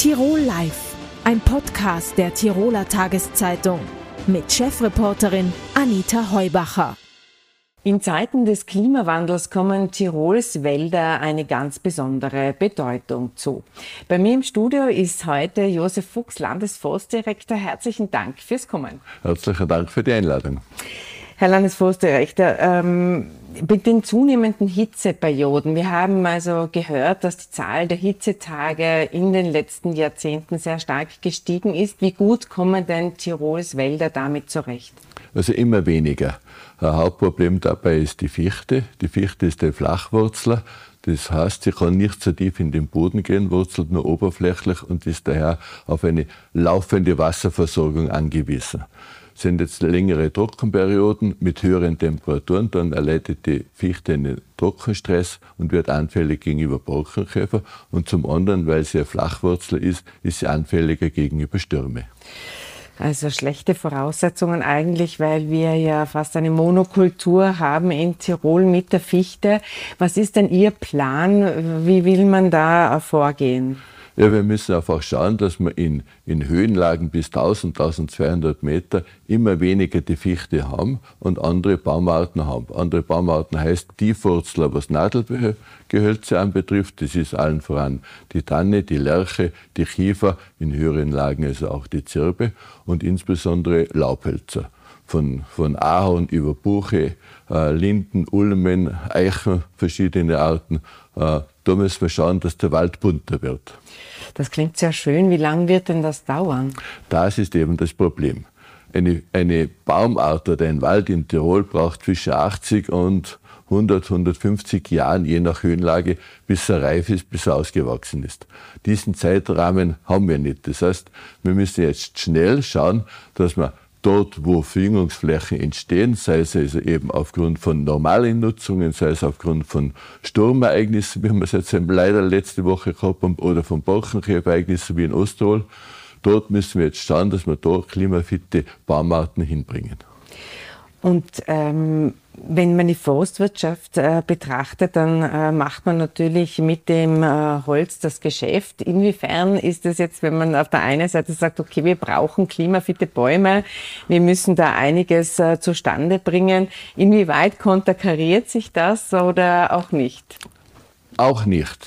Tirol Live, ein Podcast der Tiroler Tageszeitung mit Chefreporterin Anita Heubacher. In Zeiten des Klimawandels kommen Tirols Wälder eine ganz besondere Bedeutung zu. Bei mir im Studio ist heute Josef Fuchs, Landesforstdirektor. Herzlichen Dank fürs Kommen. Herzlichen Dank für die Einladung. Herr Landesforstdirektor, ähm, mit den zunehmenden Hitzeperioden, wir haben also gehört, dass die Zahl der Hitzetage in den letzten Jahrzehnten sehr stark gestiegen ist. Wie gut kommen denn Tirols Wälder damit zurecht? Also immer weniger. Ein Hauptproblem dabei ist die Fichte. Die Fichte ist ein Flachwurzler. Das heißt, sie kann nicht so tief in den Boden gehen, wurzelt nur oberflächlich und ist daher auf eine laufende Wasserversorgung angewiesen sind jetzt längere Trockenperioden mit höheren Temperaturen, dann erleidet die Fichte einen Trockenstress und wird anfällig gegenüber Borkenkäfer. Und zum anderen, weil sie ein Flachwurzler ist, ist sie anfälliger gegenüber Stürme. Also schlechte Voraussetzungen eigentlich, weil wir ja fast eine Monokultur haben in Tirol mit der Fichte. Was ist denn Ihr Plan? Wie will man da vorgehen? Ja, wir müssen einfach schauen, dass wir in, in Höhenlagen bis 1000, 1200 Meter immer weniger die Fichte haben und andere Baumarten haben. Andere Baumarten heißt Tiefwurzler, was Nadelgehölze anbetrifft. Das ist allen voran die Tanne, die Lerche, die Kiefer, in höheren Lagen also auch die Zirbe und insbesondere Laubhölzer. Von, von Ahorn über Buche, äh, Linden, Ulmen, Eichen, verschiedene Arten. Äh, da müssen wir schauen, dass der Wald bunter wird. Das klingt sehr schön. Wie lange wird denn das dauern? Das ist eben das Problem. Eine, eine Baumart oder ein Wald in Tirol braucht zwischen 80 und 100, 150 Jahren, je nach Höhenlage, bis er reif ist, bis er ausgewachsen ist. Diesen Zeitrahmen haben wir nicht. Das heißt, wir müssen jetzt schnell schauen, dass wir dort, wo Verjüngungsflächen entstehen, sei es also eben aufgrund von normalen Nutzungen, sei es aufgrund von Sturmereignissen, wie wir es jetzt leider letzte Woche gehabt haben, oder von Borkenkäferereignissen wie in Osttirol, dort müssen wir jetzt schauen, dass wir dort klimafitte Baumarten hinbringen. Und ähm, wenn man die Forstwirtschaft äh, betrachtet, dann äh, macht man natürlich mit dem äh, Holz das Geschäft. Inwiefern ist es jetzt, wenn man auf der einen Seite sagt, okay, wir brauchen klimafitte Bäume, wir müssen da einiges äh, zustande bringen, inwieweit konterkariert sich das oder auch nicht? Auch nicht.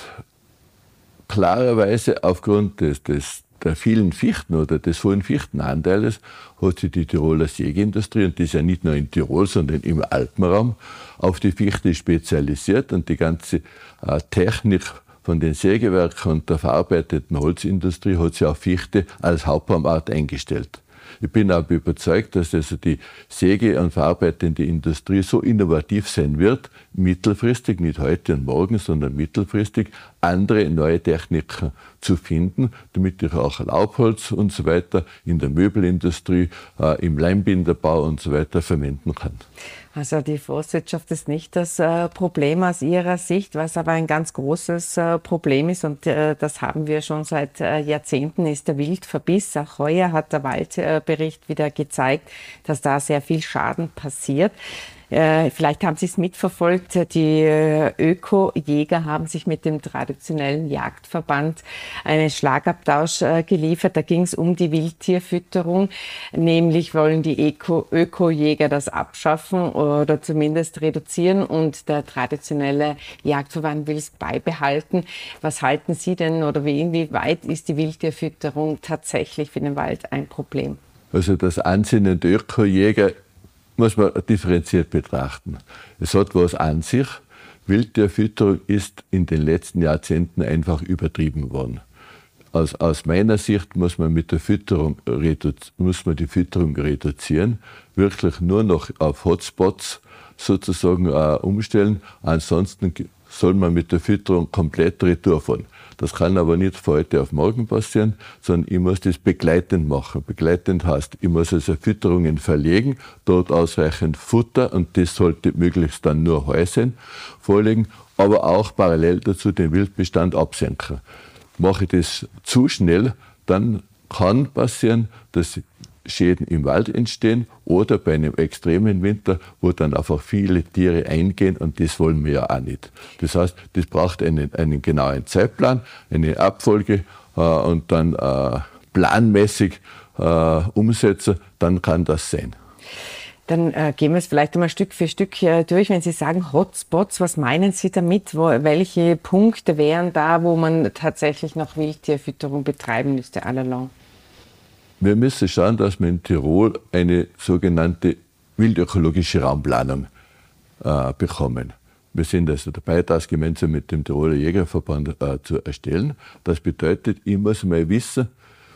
Klarerweise aufgrund des, des der vielen Fichten oder des hohen Fichtenanteiles hat sich die Tiroler Sägeindustrie, und das ist ja nicht nur in Tirol, sondern im Alpenraum, auf die Fichte spezialisiert und die ganze äh, Technik von den Sägewerken und der verarbeiteten Holzindustrie hat sich auf Fichte als Hauptbaumart eingestellt. Ich bin aber überzeugt, dass also die Säge- und verarbeitende Industrie so innovativ sein wird, mittelfristig, nicht heute und morgen, sondern mittelfristig, andere neue Techniken zu finden, damit ich auch Laubholz und so weiter in der Möbelindustrie, äh, im Leimbinderbau und so weiter verwenden kann. Also die Forstwirtschaft ist nicht das äh, Problem aus Ihrer Sicht, was aber ein ganz großes äh, Problem ist und äh, das haben wir schon seit Jahrzehnten, ist der Wildverbiss. Auch heuer hat der Waldbericht wieder gezeigt, dass da sehr viel Schaden passiert. Äh, vielleicht haben Sie es mitverfolgt. Die äh, Öko-Jäger haben sich mit dem traditionellen Jagdverband einen Schlagabtausch äh, geliefert. Da ging es um die Wildtierfütterung. Nämlich wollen die Öko-Jäger das abschaffen oder zumindest reduzieren und der traditionelle Jagdverband will es beibehalten. Was halten Sie denn oder wie inwieweit ist die Wildtierfütterung tatsächlich für den Wald ein Problem? Also das Ansinnen der Ökojäger muss man differenziert betrachten. Es hat was an sich. Wildtierfütterung ist in den letzten Jahrzehnten einfach übertrieben worden. Aus, aus meiner Sicht muss man mit der Fütterung muss man die Fütterung reduzieren, wirklich nur noch auf Hotspots sozusagen äh, umstellen. Ansonsten soll man mit der Fütterung komplett retour fahren. Das kann aber nicht von heute auf morgen passieren, sondern ich muss das begleitend machen. Begleitend heißt, ich muss also Fütterungen verlegen, dort ausreichend Futter und das sollte möglichst dann nur Häuschen vorlegen, aber auch parallel dazu den Wildbestand absenken. Mache ich das zu schnell, dann kann passieren, dass Schäden im Wald entstehen oder bei einem extremen Winter, wo dann einfach viele Tiere eingehen und das wollen wir ja auch nicht. Das heißt, das braucht einen, einen genauen Zeitplan, eine Abfolge äh, und dann äh, planmäßig äh, umsetzen, dann kann das sein. Dann äh, gehen wir es vielleicht einmal Stück für Stück äh, durch. Wenn Sie sagen Hotspots, was meinen Sie damit? Wo, welche Punkte wären da, wo man tatsächlich noch Wildtierfütterung betreiben müsste, allalong? Wir müssen schauen, dass wir in Tirol eine sogenannte wildökologische Raumplanung äh, bekommen. Wir sind also dabei, das gemeinsam mit dem Tiroler Jägerverband äh, zu erstellen. Das bedeutet, ich muss mal wissen,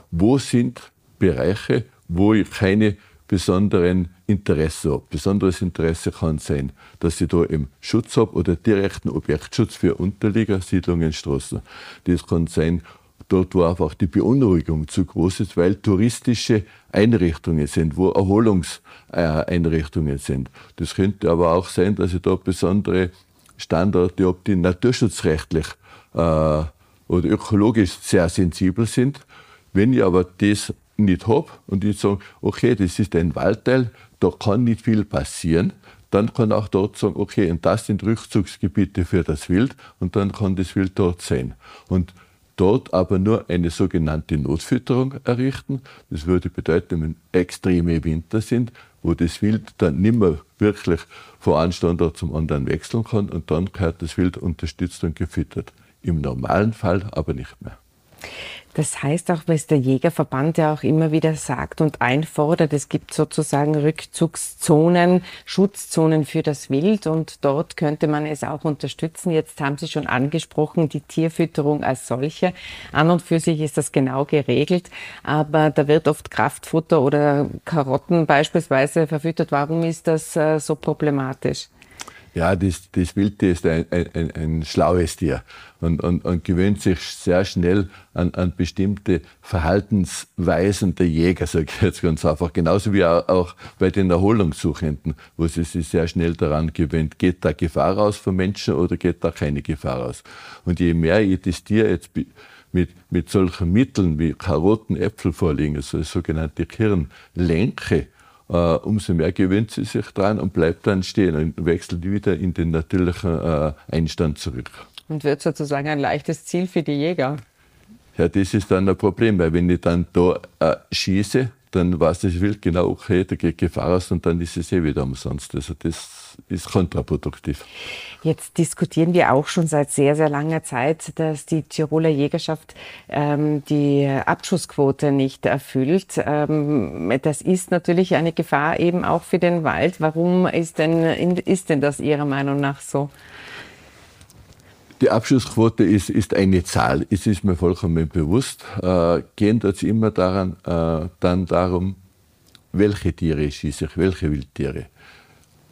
wo sind Bereiche, wo ich keine besonderen Interesse habe. Besonderes Interesse kann sein, dass ich da im Schutz habe oder direkten Objektschutz für Unterlieger, Siedlungen, Straßen. Das kann sein, dort, wo einfach die Beunruhigung zu groß ist, weil touristische Einrichtungen sind, wo Erholungseinrichtungen sind. Das könnte aber auch sein, dass ich da besondere Standorte habe, die naturschutzrechtlich äh, oder ökologisch sehr sensibel sind. Wenn ich aber das nicht habe und ich sage, okay, das ist ein Waldteil, da kann nicht viel passieren, dann kann auch dort sagen, okay, und das sind Rückzugsgebiete für das Wild und dann kann das Wild dort sein. Und dort aber nur eine sogenannte Notfütterung errichten. Das würde bedeuten, wenn extreme Winter sind, wo das Wild dann nicht mehr wirklich von einem Standort zum anderen wechseln kann und dann gehört das Wild unterstützt und gefüttert. Im normalen Fall aber nicht mehr. Das heißt auch, was der Jägerverband ja auch immer wieder sagt und einfordert, es gibt sozusagen Rückzugszonen, Schutzzonen für das Wild und dort könnte man es auch unterstützen. Jetzt haben Sie schon angesprochen, die Tierfütterung als solche. An und für sich ist das genau geregelt, aber da wird oft Kraftfutter oder Karotten beispielsweise verfüttert. Warum ist das äh, so problematisch? Ja, das, das Wildtier ist ein, ein, ein schlaues Tier und, und, und gewöhnt sich sehr schnell an, an bestimmte Verhaltensweisen der Jäger, sage ich jetzt ganz einfach. Genauso wie auch bei den Erholungssuchenden, wo sie sich sehr schnell daran gewöhnt, geht da Gefahr aus von Menschen oder geht da keine Gefahr aus. Und je mehr ich das Tier jetzt mit, mit solchen Mitteln wie Karotten, Äpfel vorlegen, also sogenannte Kirnlenke, umso mehr gewöhnt sie sich dran und bleibt dann stehen und wechselt wieder in den natürlichen äh, Einstand zurück. Und wird sozusagen ein leichtes Ziel für die Jäger. Ja, das ist dann ein Problem, weil wenn ich dann da äh, schieße, dann weiß das Wild genau, okay, da geht Gefahr aus und dann ist es eh wieder umsonst. Also das ist kontraproduktiv. Jetzt diskutieren wir auch schon seit sehr, sehr langer Zeit, dass die Tiroler Jägerschaft ähm, die Abschussquote nicht erfüllt. Ähm, das ist natürlich eine Gefahr eben auch für den Wald. Warum ist denn, ist denn das Ihrer Meinung nach so? Die Abschussquote ist, ist eine Zahl, es ist mir vollkommen bewusst. Äh, gehen dort immer daran, äh, dann darum, welche Tiere schieße ich, welche Wildtiere.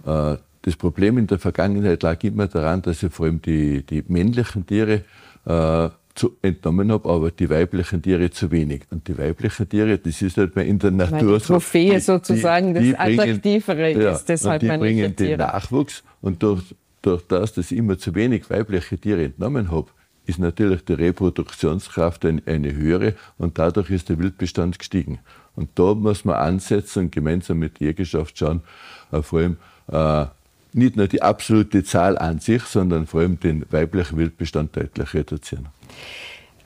Äh, das Problem in der Vergangenheit lag immer daran, dass ich vor allem die, die männlichen Tiere äh, zu, entnommen habe, aber die weiblichen Tiere zu wenig. Und die weiblichen Tiere, das ist halt in der Natur die Trophäe so. sozusagen die, die das Attraktivere bringen, ist. Deshalb ja, und die bringen den Nachwuchs und durch, durch das, dass ich immer zu wenig weibliche Tiere entnommen habe, ist natürlich die Reproduktionskraft eine, höhere und dadurch ist der Wildbestand gestiegen. Und da muss man ansetzen und gemeinsam mit der Jägerschaft schauen, äh, vor allem äh, nicht nur die absolute Zahl an sich, sondern vor allem den weiblichen Wildbestand deutlich reduzieren.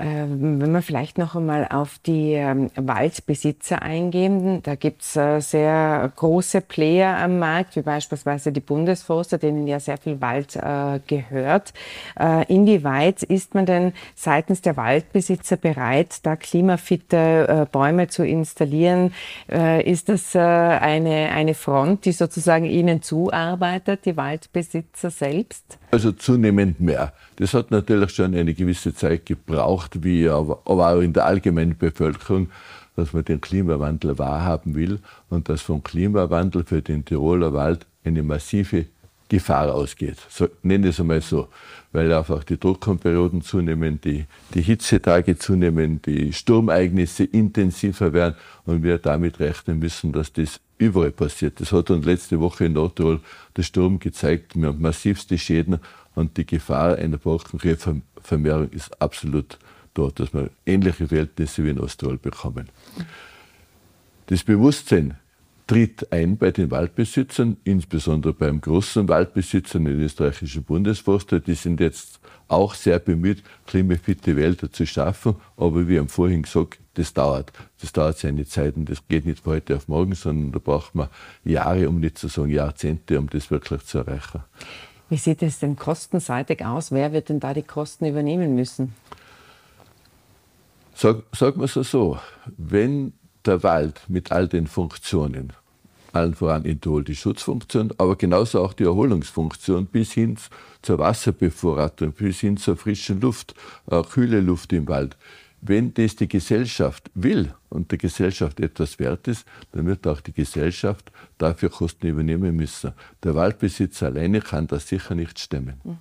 Ähm, wenn wir vielleicht noch einmal auf die ähm, Waldbesitzer eingehen, da gibt es äh, sehr große Player am Markt, wie beispielsweise die Bundesforster, denen ja sehr viel Wald äh, gehört. Äh, inwieweit ist man denn seitens der Waldbesitzer bereit, da klimafitte Bäume zu installieren? ist das eine, eine Front, die sozusagen Ihnen zuarbeitet, die Waldbesitzer selbst? Also zunehmend mehr. Das hat natürlich schon eine gewisse Zeit gebraucht, wie aber, auch in der allgemeinen Bevölkerung, dass man den Klimawandel wahrhaben will und dass vom Klimawandel für den Tiroler Wald eine massive Gefahr ausgeht. So, nenne es einmal so, weil einfach die Druckperioden zunehmen, die, die Hitzetage zunehmen, die Sturmeignisse intensiver werden und wir damit rechnen müssen, dass das überall passiert. Das hat uns letzte Woche in Nordtirol der Sturm gezeigt. Wir haben massivste Schäden und die Gefahr einer Borkenrehvermehrung ist absolut dort, dass wir ähnliche Verhältnisse wie in Osttirol bekommen. Das Bewusstsein tritt ein bei den Waldbesitzern, insbesondere beim großen Waldbesitzer, den österreichischen Bundesforster. Die sind jetzt auch sehr bemüht, klimafitte Wälder zu schaffen. Aber wie am vorhin gesagt, das dauert. Das dauert seine Zeit und das geht nicht von heute auf morgen, sondern da braucht man Jahre, um nicht zu sagen Jahrzehnte, um das wirklich zu erreichen. Wie sieht es denn kostenseitig aus? Wer wird denn da die Kosten übernehmen müssen? Sag, sagen wir es so, wenn der Wald mit all den Funktionen, allen voran Intol die Schutzfunktion, aber genauso auch die Erholungsfunktion bis hin zur Wasserbevorratung, bis hin zur frischen Luft, äh, kühle Luft im Wald, wenn das die Gesellschaft will und der Gesellschaft etwas wert ist, dann wird auch die Gesellschaft dafür Kosten übernehmen müssen. Der Waldbesitzer alleine kann das sicher nicht stemmen. Mhm.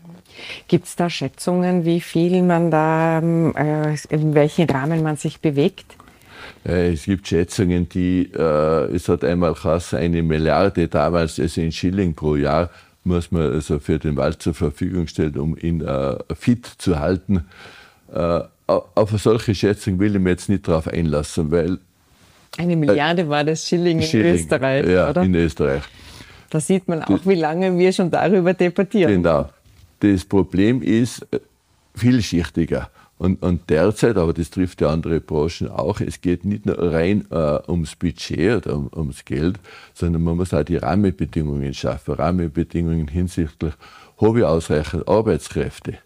Gibt es da Schätzungen, wie viel man da, äh, in welchem Rahmen man sich bewegt? Äh, es gibt Schätzungen, die, äh, es hat einmal geheißen, eine Milliarde damals, also in Schilling pro Jahr, muss man also für den Wald zur Verfügung stellen, um ihn äh, fit zu halten. Äh, auf eine solche Schätzung will ich mir jetzt nicht darauf einlassen, weil. Eine Milliarde äh, war das Schilling, Schilling in Österreich, ja, oder? in Österreich. Da sieht man auch, wie lange wir schon darüber debattieren. Genau. Das Problem ist äh, vielschichtiger. Und, und derzeit, aber das trifft ja andere Branchen auch, es geht nicht nur rein äh, ums Budget oder um, ums Geld, sondern man muss auch die Rahmenbedingungen schaffen. Rahmenbedingungen hinsichtlich, habe ich ausreichend Arbeitskräfte?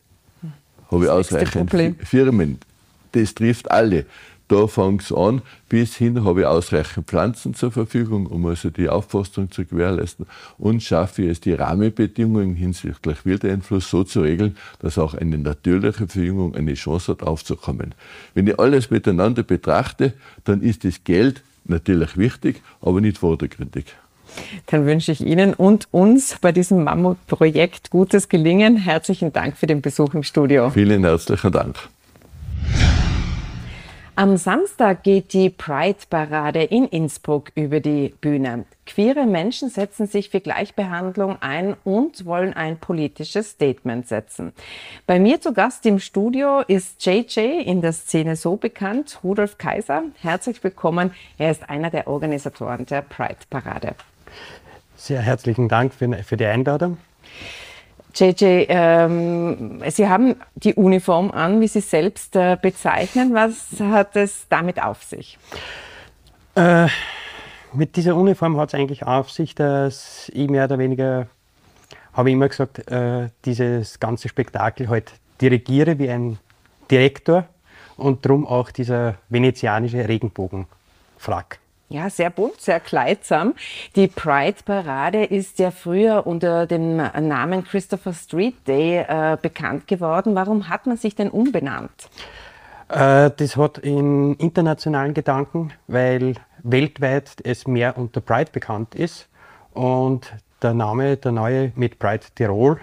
Habe ich ausreichend Firmen. Das trifft alle. Da fängt es an, bis hin habe ich ausreichend Pflanzen zur Verfügung, um also die Aufforstung zu gewährleisten und schaffe ich es, die Rahmenbedingungen hinsichtlich Wildeinfluss so zu regeln, dass auch eine natürliche Verjüngung eine Chance hat, aufzukommen. Wenn ich alles miteinander betrachte, dann ist das Geld natürlich wichtig, aber nicht vordergründig. Dann wünsche ich Ihnen und uns bei diesem Mammutprojekt gutes Gelingen. Herzlichen Dank für den Besuch im Studio. Vielen herzlichen Dank. Am Samstag geht die Pride-Parade in Innsbruck über die Bühne. Queere Menschen setzen sich für Gleichbehandlung ein und wollen ein politisches Statement setzen. Bei mir zu Gast im Studio ist JJ, in der Szene so bekannt, Rudolf Kaiser. Herzlich willkommen. Er ist einer der Organisatoren der Pride-Parade. Sehr herzlichen Dank für, für die Einladung. JJ, ähm, Sie haben die Uniform an, wie Sie selbst äh, bezeichnen. Was hat es damit auf sich? Äh, mit dieser Uniform hat es eigentlich auf sich, dass ich mehr oder weniger, habe ich immer gesagt, äh, dieses ganze Spektakel halt dirigiere wie ein Direktor und darum auch dieser venezianische Regenbogenfrack. Ja, sehr bunt, sehr kleidsam. Die Pride-Parade ist ja früher unter dem Namen Christopher Street Day äh, bekannt geworden. Warum hat man sich denn umbenannt? Äh, das hat einen internationalen Gedanken, weil weltweit es mehr unter Pride bekannt ist. Und der Name, der neue mit Pride Tirol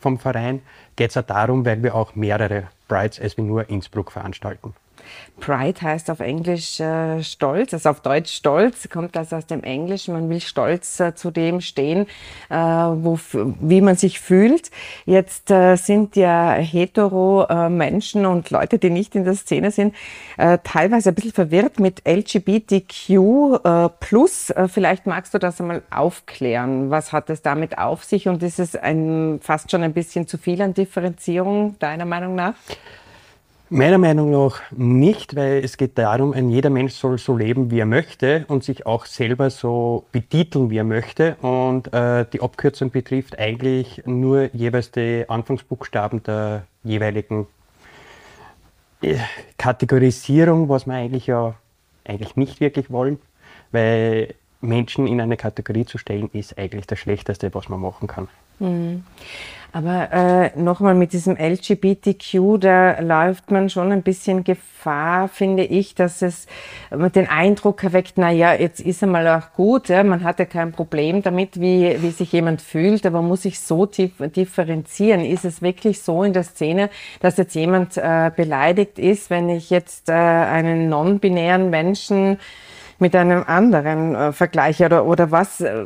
vom Verein, geht es auch darum, weil wir auch mehrere Prides als wir nur Innsbruck veranstalten. Pride heißt auf Englisch äh, Stolz, also auf Deutsch Stolz, kommt das aus dem Englischen. Man will stolz äh, zu dem stehen, äh, wo, wie man sich fühlt. Jetzt äh, sind ja hetero äh, Menschen und Leute, die nicht in der Szene sind, äh, teilweise ein bisschen verwirrt mit LGBTQ plus. vielleicht magst du das einmal aufklären. Was hat es damit auf sich und ist es ein, fast schon ein bisschen zu viel an Differenzierung deiner Meinung nach? Meiner Meinung nach nicht, weil es geht darum, ein jeder Mensch soll so leben, wie er möchte und sich auch selber so betiteln, wie er möchte. Und äh, die Abkürzung betrifft eigentlich nur jeweils die Anfangsbuchstaben der jeweiligen äh, Kategorisierung, was wir eigentlich ja eigentlich nicht wirklich wollen, weil Menschen in eine Kategorie zu stellen, ist eigentlich das Schlechteste, was man machen kann. Mhm. Aber äh, nochmal mit diesem LGBTQ, da läuft man schon ein bisschen Gefahr, finde ich, dass es den Eindruck erweckt, na ja, jetzt ist einmal auch gut, ja, man hat ja kein Problem damit, wie, wie sich jemand fühlt, aber muss sich so differenzieren. Ist es wirklich so in der Szene, dass jetzt jemand äh, beleidigt ist, wenn ich jetzt äh, einen non-binären Menschen mit einem anderen äh, vergleiche oder, oder was, äh,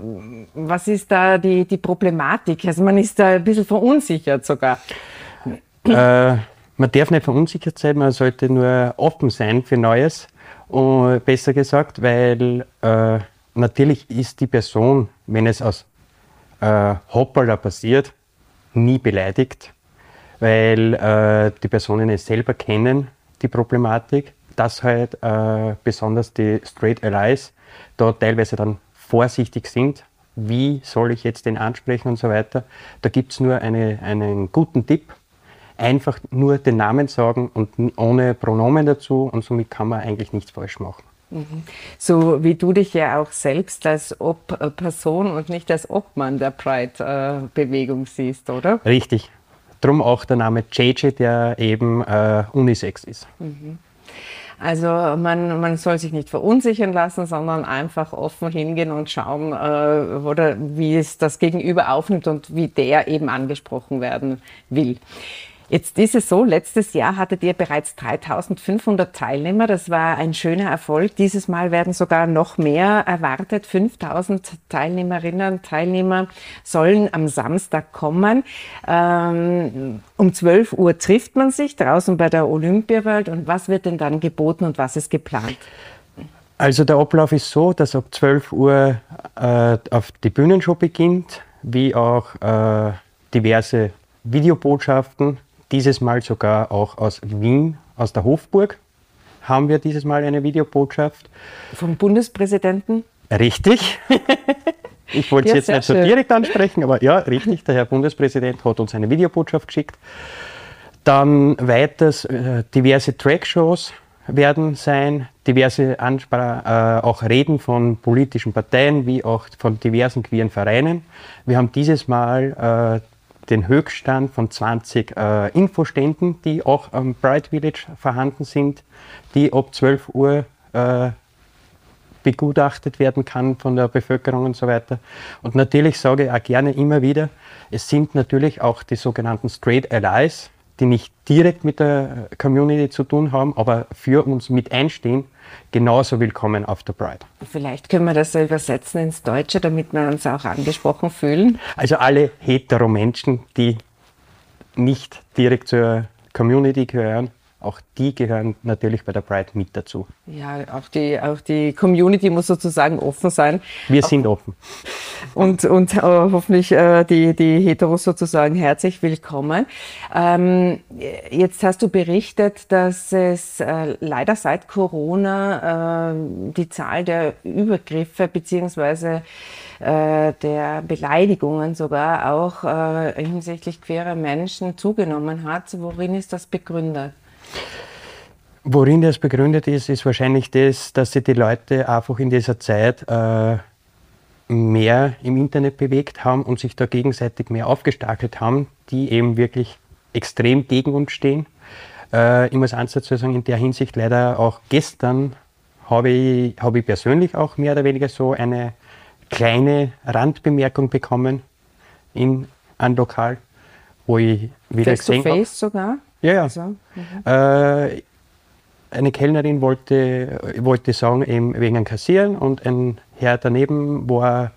was ist da die, die Problematik? Also man ist da ein bisschen verunsichert sogar. Äh, man darf nicht verunsichert sein, man sollte nur offen sein für Neues. Und besser gesagt, weil äh, natürlich ist die Person, wenn es aus äh, Hoppala passiert, nie beleidigt, weil äh, die Personen es selber kennen, die Problematik, dass halt äh, besonders die Straight Allies da teilweise dann vorsichtig sind, wie soll ich jetzt den ansprechen und so weiter. Da gibt es nur eine, einen guten Tipp, einfach nur den Namen sagen und ohne Pronomen dazu und somit kann man eigentlich nichts falsch machen. Mhm. So wie du dich ja auch selbst als Ob-Person und nicht als Obmann der Pride-Bewegung siehst, oder? Richtig. Drum auch der Name JJ, der eben äh, Unisex ist. Mhm. Also man, man soll sich nicht verunsichern lassen, sondern einfach offen hingehen und schauen, äh, oder wie es das Gegenüber aufnimmt und wie der eben angesprochen werden will. Jetzt ist es so, letztes Jahr hattet ihr bereits 3500 Teilnehmer. Das war ein schöner Erfolg. Dieses Mal werden sogar noch mehr erwartet. 5000 Teilnehmerinnen und Teilnehmer sollen am Samstag kommen. Ähm, um 12 Uhr trifft man sich draußen bei der Olympiawelt. Und was wird denn dann geboten und was ist geplant? Also der Ablauf ist so, dass ab 12 Uhr äh, auf die Bühnenshow beginnt, wie auch äh, diverse Videobotschaften dieses Mal sogar auch aus Wien, aus der Hofburg, haben wir dieses Mal eine Videobotschaft. Vom Bundespräsidenten? Richtig. Ich wollte es ja, jetzt nicht so direkt ansprechen, aber ja, richtig, der Herr Bundespräsident hat uns eine Videobotschaft geschickt. Dann weiters äh, diverse Trackshows werden sein, diverse Anspr äh, auch Reden von politischen Parteien wie auch von diversen queeren Vereinen. Wir haben dieses Mal äh, den Höchststand von 20 äh, Infoständen, die auch am Bright Village vorhanden sind, die ab 12 Uhr äh, begutachtet werden kann von der Bevölkerung und so weiter. Und natürlich sage ich auch gerne immer wieder, es sind natürlich auch die sogenannten Straight Allies, die nicht direkt mit der Community zu tun haben, aber für uns mit einstehen, genauso willkommen auf der Pride. Vielleicht können wir das so übersetzen ins Deutsche, damit wir uns auch angesprochen fühlen. Also alle hetero Menschen, die nicht direkt zur Community gehören, auch die gehören natürlich bei der Pride mit dazu. Ja, auch die, auch die Community muss sozusagen offen sein. Wir sind offen. Und, und äh, hoffentlich äh, die, die Heteros sozusagen herzlich willkommen. Ähm, jetzt hast du berichtet, dass es äh, leider seit Corona äh, die Zahl der Übergriffe beziehungsweise äh, der Beleidigungen sogar auch äh, hinsichtlich queerer Menschen zugenommen hat. Worin ist das begründet? Worin das begründet ist, ist wahrscheinlich das, dass sich die Leute einfach in dieser Zeit äh, mehr im Internet bewegt haben und sich da gegenseitig mehr aufgestachelt haben, die eben wirklich extrem gegen uns stehen. Äh, ich muss eins dazu sagen, in der Hinsicht leider auch gestern habe ich, hab ich persönlich auch mehr oder weniger so eine kleine Randbemerkung bekommen in einem Lokal, wo ich wieder face gesehen habe. sogar? Ja, ja. Also, mhm. äh, eine Kellnerin wollte, wollte sagen, eben wegen einem Kassieren und ein Herr daneben war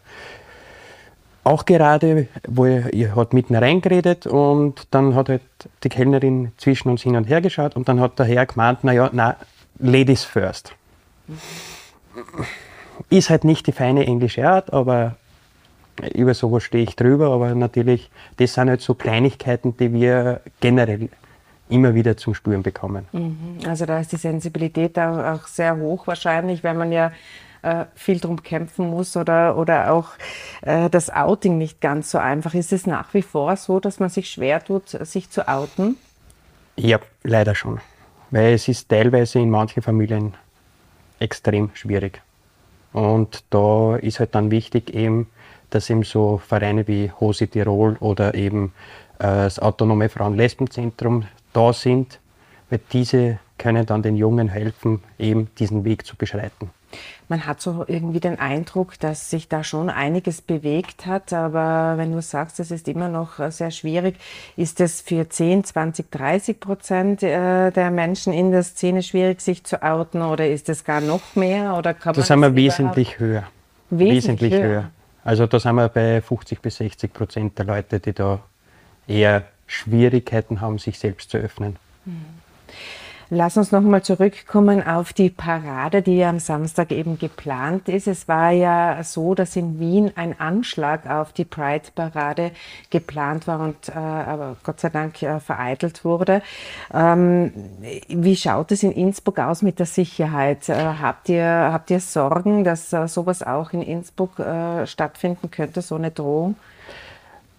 auch gerade, wo er, er hat mitten reingeredet und dann hat halt die Kellnerin zwischen uns hin und her geschaut und dann hat der Herr gemeint, naja, na, Ladies first. Mhm. Ist halt nicht die feine englische Art, aber über sowas stehe ich drüber, aber natürlich, das sind halt so Kleinigkeiten, die wir generell immer wieder zum Spüren bekommen. Mhm. Also da ist die Sensibilität auch sehr hoch wahrscheinlich, weil man ja äh, viel drum kämpfen muss oder, oder auch äh, das Outing nicht ganz so einfach. Ist es nach wie vor so, dass man sich schwer tut, sich zu outen? Ja, leider schon. Weil es ist teilweise in manchen Familien extrem schwierig. Und da ist halt dann wichtig eben, dass eben so Vereine wie Hose Tirol oder eben äh, das Autonome Frauen-Lesbenzentrum da sind, weil diese können dann den Jungen helfen, eben diesen Weg zu beschreiten. Man hat so irgendwie den Eindruck, dass sich da schon einiges bewegt hat, aber wenn du sagst, es ist immer noch sehr schwierig, ist es für 10, 20, 30 Prozent äh, der Menschen in der Szene schwierig, sich zu outen oder ist es gar noch mehr? Oder kann das haben wir wesentlich höher. Wesentlich, wesentlich höher. höher. Also da sind wir bei 50 bis 60 Prozent der Leute, die da eher Schwierigkeiten haben, sich selbst zu öffnen. Mhm. Lass uns nochmal zurückkommen auf die Parade, die ja am Samstag eben geplant ist. Es war ja so, dass in Wien ein Anschlag auf die Pride-Parade geplant war und äh, aber Gott sei Dank äh, vereitelt wurde. Ähm, wie schaut es in Innsbruck aus mit der Sicherheit? Äh, habt, ihr, habt ihr Sorgen, dass äh, sowas auch in Innsbruck äh, stattfinden könnte, so eine Drohung?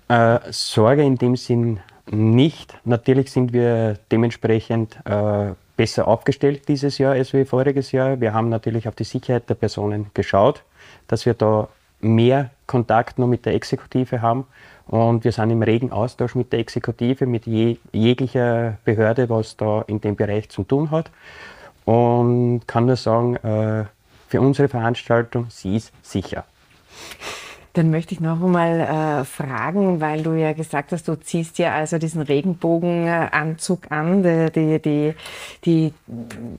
Äh, Sorge in dem Sinn nicht. Natürlich sind wir dementsprechend äh, besser aufgestellt dieses Jahr als wie voriges Jahr. Wir haben natürlich auf die Sicherheit der Personen geschaut, dass wir da mehr Kontakt noch mit der Exekutive haben. Und wir sind im regen Austausch mit der Exekutive, mit je, jeglicher Behörde, was da in dem Bereich zu tun hat. Und kann nur sagen, äh, für unsere Veranstaltung, sie ist sicher. Dann möchte ich noch einmal äh, fragen, weil du ja gesagt hast, du ziehst ja also diesen Regenbogenanzug an, die, die, die,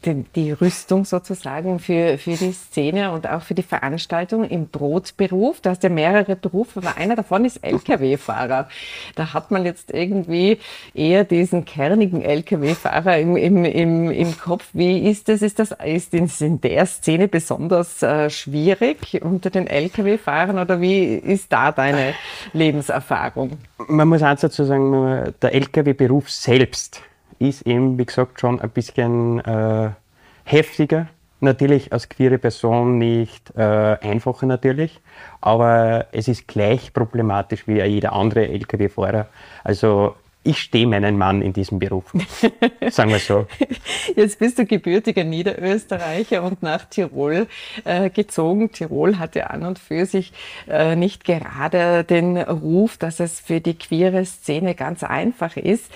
die, die Rüstung sozusagen für, für die Szene und auch für die Veranstaltung im Brotberuf. Du hast ja mehrere Berufe, aber einer davon ist Lkw-Fahrer. Da hat man jetzt irgendwie eher diesen kernigen Lkw-Fahrer im, im, im, im Kopf. Wie ist das? Ist das ist in der Szene besonders äh, schwierig unter den Lkw-Fahrern oder wie ist da deine Lebenserfahrung? Man muss eins dazu sagen, der Lkw-Beruf selbst ist eben, wie gesagt, schon ein bisschen äh, heftiger. Natürlich als queere Person nicht äh, einfacher natürlich, aber es ist gleich problematisch wie jeder andere Lkw-Fahrer. Also ich stehe meinen Mann in diesem Beruf. Sagen wir so. Jetzt bist du gebürtiger Niederösterreicher und nach Tirol äh, gezogen. Tirol hatte an und für sich äh, nicht gerade den Ruf, dass es für die queere Szene ganz einfach ist.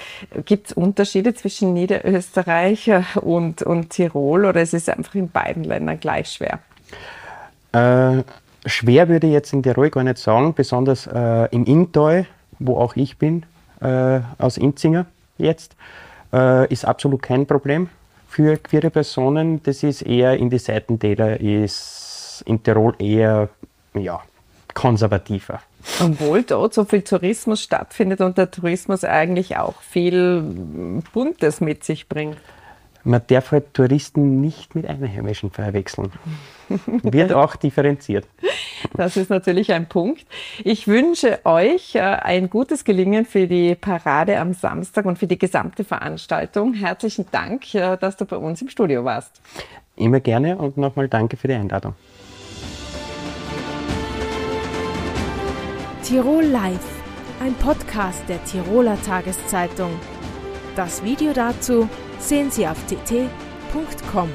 Gibt es Unterschiede zwischen Niederösterreich und, und Tirol oder ist es einfach in beiden Ländern gleich schwer? Äh, schwer würde ich jetzt in Tirol gar nicht sagen, besonders äh, im Inntal, wo auch ich bin, äh, aus Inzinger jetzt, äh, ist absolut kein Problem für queere Personen. Das ist eher in die Seitentäler, ist in Tirol eher ja, konservativer. Obwohl dort so viel Tourismus stattfindet und der Tourismus eigentlich auch viel Buntes mit sich bringt. Man darf halt Touristen nicht mit Einheimischen verwechseln. Wird auch differenziert. Das ist natürlich ein Punkt. Ich wünsche euch äh, ein gutes Gelingen für die Parade am Samstag und für die gesamte Veranstaltung. Herzlichen Dank, äh, dass du bei uns im Studio warst. Immer gerne und nochmal danke für die Einladung. Tirol Live, ein Podcast der Tiroler Tageszeitung. Das Video dazu sehen Sie auf tt.com.